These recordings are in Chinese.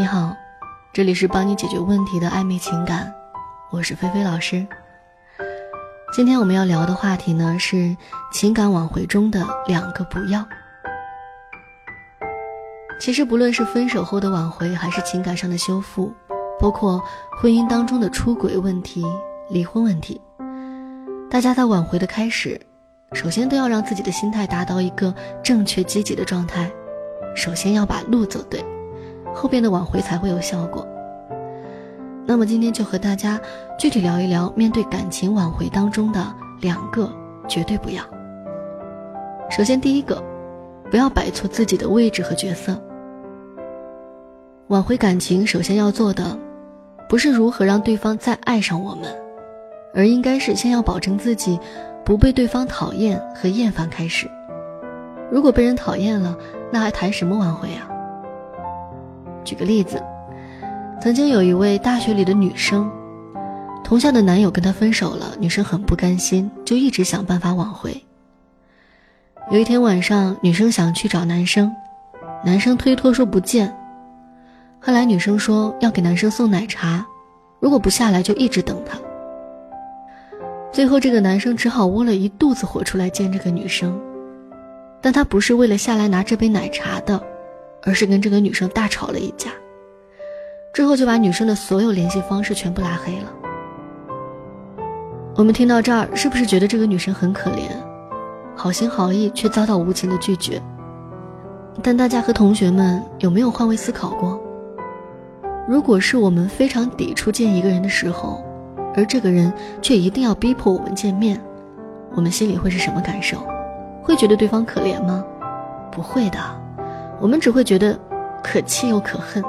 你好，这里是帮你解决问题的暧昧情感，我是菲菲老师。今天我们要聊的话题呢是情感挽回中的两个不要。其实不论是分手后的挽回，还是情感上的修复，包括婚姻当中的出轨问题、离婚问题，大家在挽回的开始，首先都要让自己的心态达到一个正确积极的状态，首先要把路走对，后边的挽回才会有效果。那么今天就和大家具体聊一聊，面对感情挽回当中的两个绝对不要。首先第一个，不要摆错自己的位置和角色。挽回感情首先要做的，不是如何让对方再爱上我们，而应该是先要保证自己不被对方讨厌和厌烦开始。如果被人讨厌了，那还谈什么挽回啊？举个例子。曾经有一位大学里的女生，同校的男友跟她分手了，女生很不甘心，就一直想办法挽回。有一天晚上，女生想去找男生，男生推脱说不见。后来女生说要给男生送奶茶，如果不下来就一直等他。最后这个男生只好窝了一肚子火出来见这个女生，但他不是为了下来拿这杯奶茶的，而是跟这个女生大吵了一架。之后就把女生的所有联系方式全部拉黑了。我们听到这儿，是不是觉得这个女生很可怜，好心好意却遭到无情的拒绝？但大家和同学们有没有换位思考过？如果是我们非常抵触见一个人的时候，而这个人却一定要逼迫我们见面，我们心里会是什么感受？会觉得对方可怜吗？不会的，我们只会觉得可气又可恨。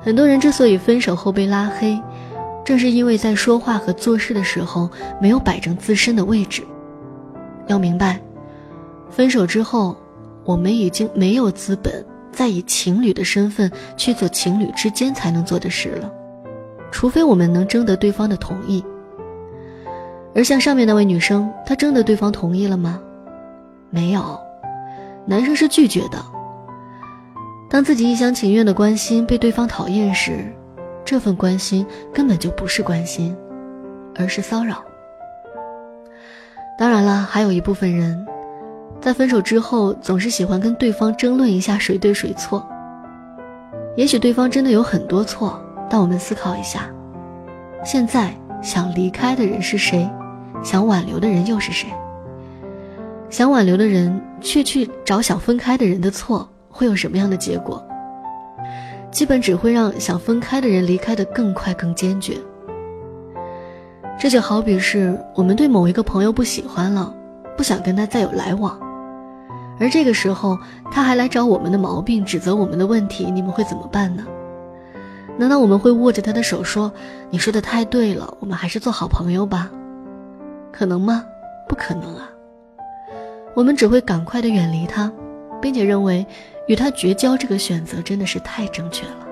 很多人之所以分手后被拉黑，正是因为在说话和做事的时候没有摆正自身的位置。要明白，分手之后，我们已经没有资本再以情侣的身份去做情侣之间才能做的事了，除非我们能征得对方的同意。而像上面那位女生，她征得对方同意了吗？没有，男生是拒绝的。当自己一厢情愿的关心被对方讨厌时，这份关心根本就不是关心，而是骚扰。当然了，还有一部分人，在分手之后总是喜欢跟对方争论一下谁对谁错。也许对方真的有很多错，但我们思考一下，现在想离开的人是谁？想挽留的人又是谁？想挽留的人却去找想分开的人的错。会有什么样的结果？基本只会让想分开的人离开的更快、更坚决。这就好比是我们对某一个朋友不喜欢了，不想跟他再有来往，而这个时候他还来找我们的毛病，指责我们的问题，你们会怎么办呢？难道我们会握着他的手说：“你说的太对了，我们还是做好朋友吧？”可能吗？不可能啊！我们只会赶快的远离他，并且认为。与他绝交这个选择真的是太正确了，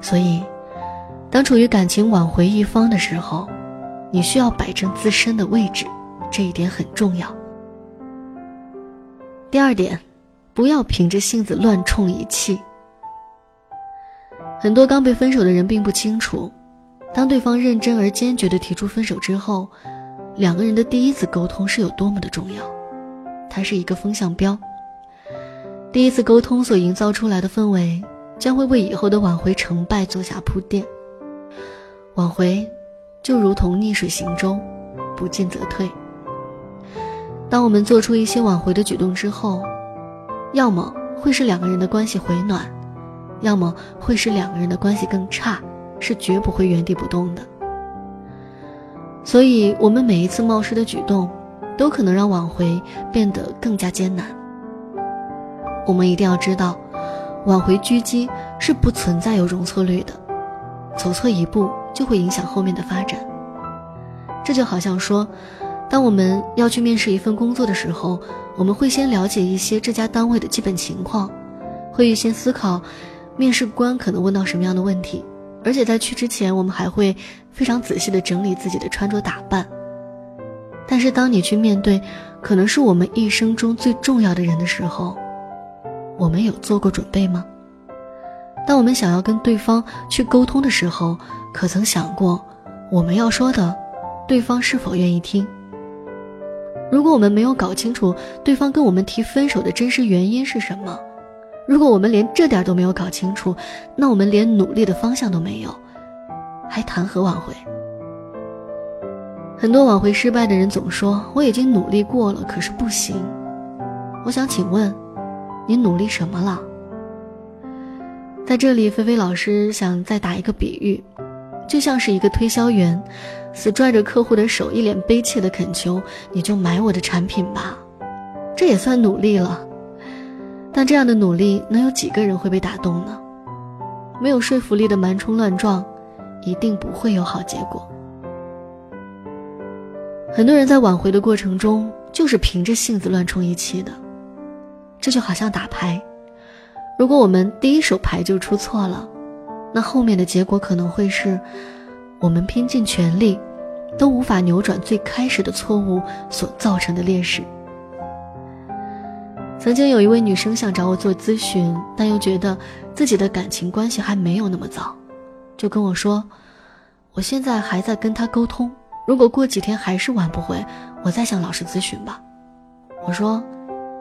所以，当处于感情挽回一方的时候，你需要摆正自身的位置，这一点很重要。第二点，不要凭着性子乱冲一气。很多刚被分手的人并不清楚，当对方认真而坚决的提出分手之后，两个人的第一次沟通是有多么的重要。它是一个风向标。第一次沟通所营造出来的氛围，将会为以后的挽回成败做下铺垫。挽回，就如同逆水行舟，不进则退。当我们做出一些挽回的举动之后，要么会使两个人的关系回暖，要么会使两个人的关系更差，是绝不会原地不动的。所以，我们每一次冒失的举动。都可能让挽回变得更加艰难。我们一定要知道，挽回狙击是不存在有容错率的，走错一步就会影响后面的发展。这就好像说，当我们要去面试一份工作的时候，我们会先了解一些这家单位的基本情况，会预先思考面试官可能问到什么样的问题，而且在去之前，我们还会非常仔细的整理自己的穿着打扮。但是，当你去面对可能是我们一生中最重要的人的时候，我们有做过准备吗？当我们想要跟对方去沟通的时候，可曾想过我们要说的，对方是否愿意听？如果我们没有搞清楚对方跟我们提分手的真实原因是什么，如果我们连这点都没有搞清楚，那我们连努力的方向都没有，还谈何挽回？很多挽回失败的人总说我已经努力过了，可是不行。我想请问，你努力什么了？在这里，菲菲老师想再打一个比喻，就像是一个推销员，死拽着客户的手，一脸悲切的恳求：“你就买我的产品吧。”这也算努力了。但这样的努力，能有几个人会被打动呢？没有说服力的蛮冲乱撞，一定不会有好结果。很多人在挽回的过程中，就是凭着性子乱冲一气的。这就好像打牌，如果我们第一手牌就出错了，那后面的结果可能会是，我们拼尽全力，都无法扭转最开始的错误所造成的劣势。曾经有一位女生想找我做咨询，但又觉得自己的感情关系还没有那么糟，就跟我说：“我现在还在跟他沟通。”如果过几天还是挽不回，我再向老师咨询吧。我说：“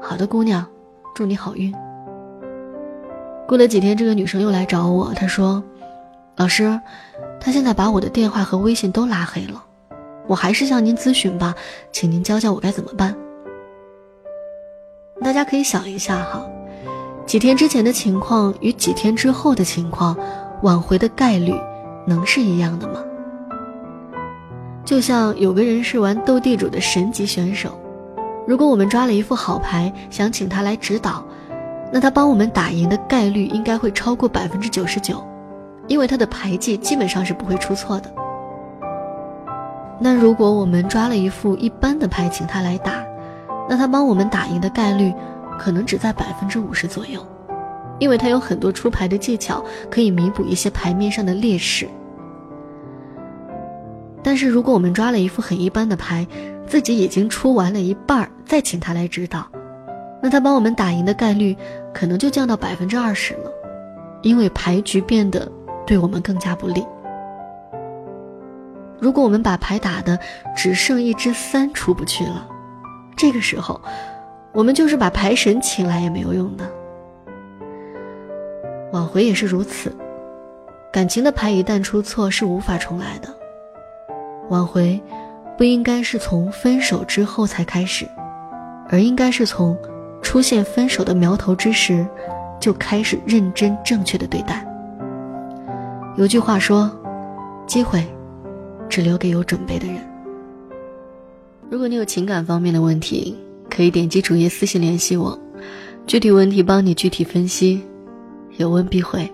好的，姑娘，祝你好运。”过了几天，这个女生又来找我，她说：“老师，他现在把我的电话和微信都拉黑了，我还是向您咨询吧，请您教教我该怎么办。”大家可以想一下哈，几天之前的情况与几天之后的情况，挽回的概率能是一样的吗？就像有个人是玩斗地主的神级选手，如果我们抓了一副好牌，想请他来指导，那他帮我们打赢的概率应该会超过百分之九十九，因为他的牌技基本上是不会出错的。那如果我们抓了一副一般的牌，请他来打，那他帮我们打赢的概率可能只在百分之五十左右，因为他有很多出牌的技巧可以弥补一些牌面上的劣势。但是，如果我们抓了一副很一般的牌，自己已经出完了一半再请他来指导，那他帮我们打赢的概率可能就降到百分之二十了，因为牌局变得对我们更加不利。如果我们把牌打的只剩一只三出不去了，这个时候，我们就是把牌神请来也没有用的。挽回也是如此，感情的牌一旦出错是无法重来的。挽回，不应该是从分手之后才开始，而应该是从出现分手的苗头之时，就开始认真正确的对待。有句话说：“机会，只留给有准备的人。”如果你有情感方面的问题，可以点击主页私信联系我，具体问题帮你具体分析，有问必回。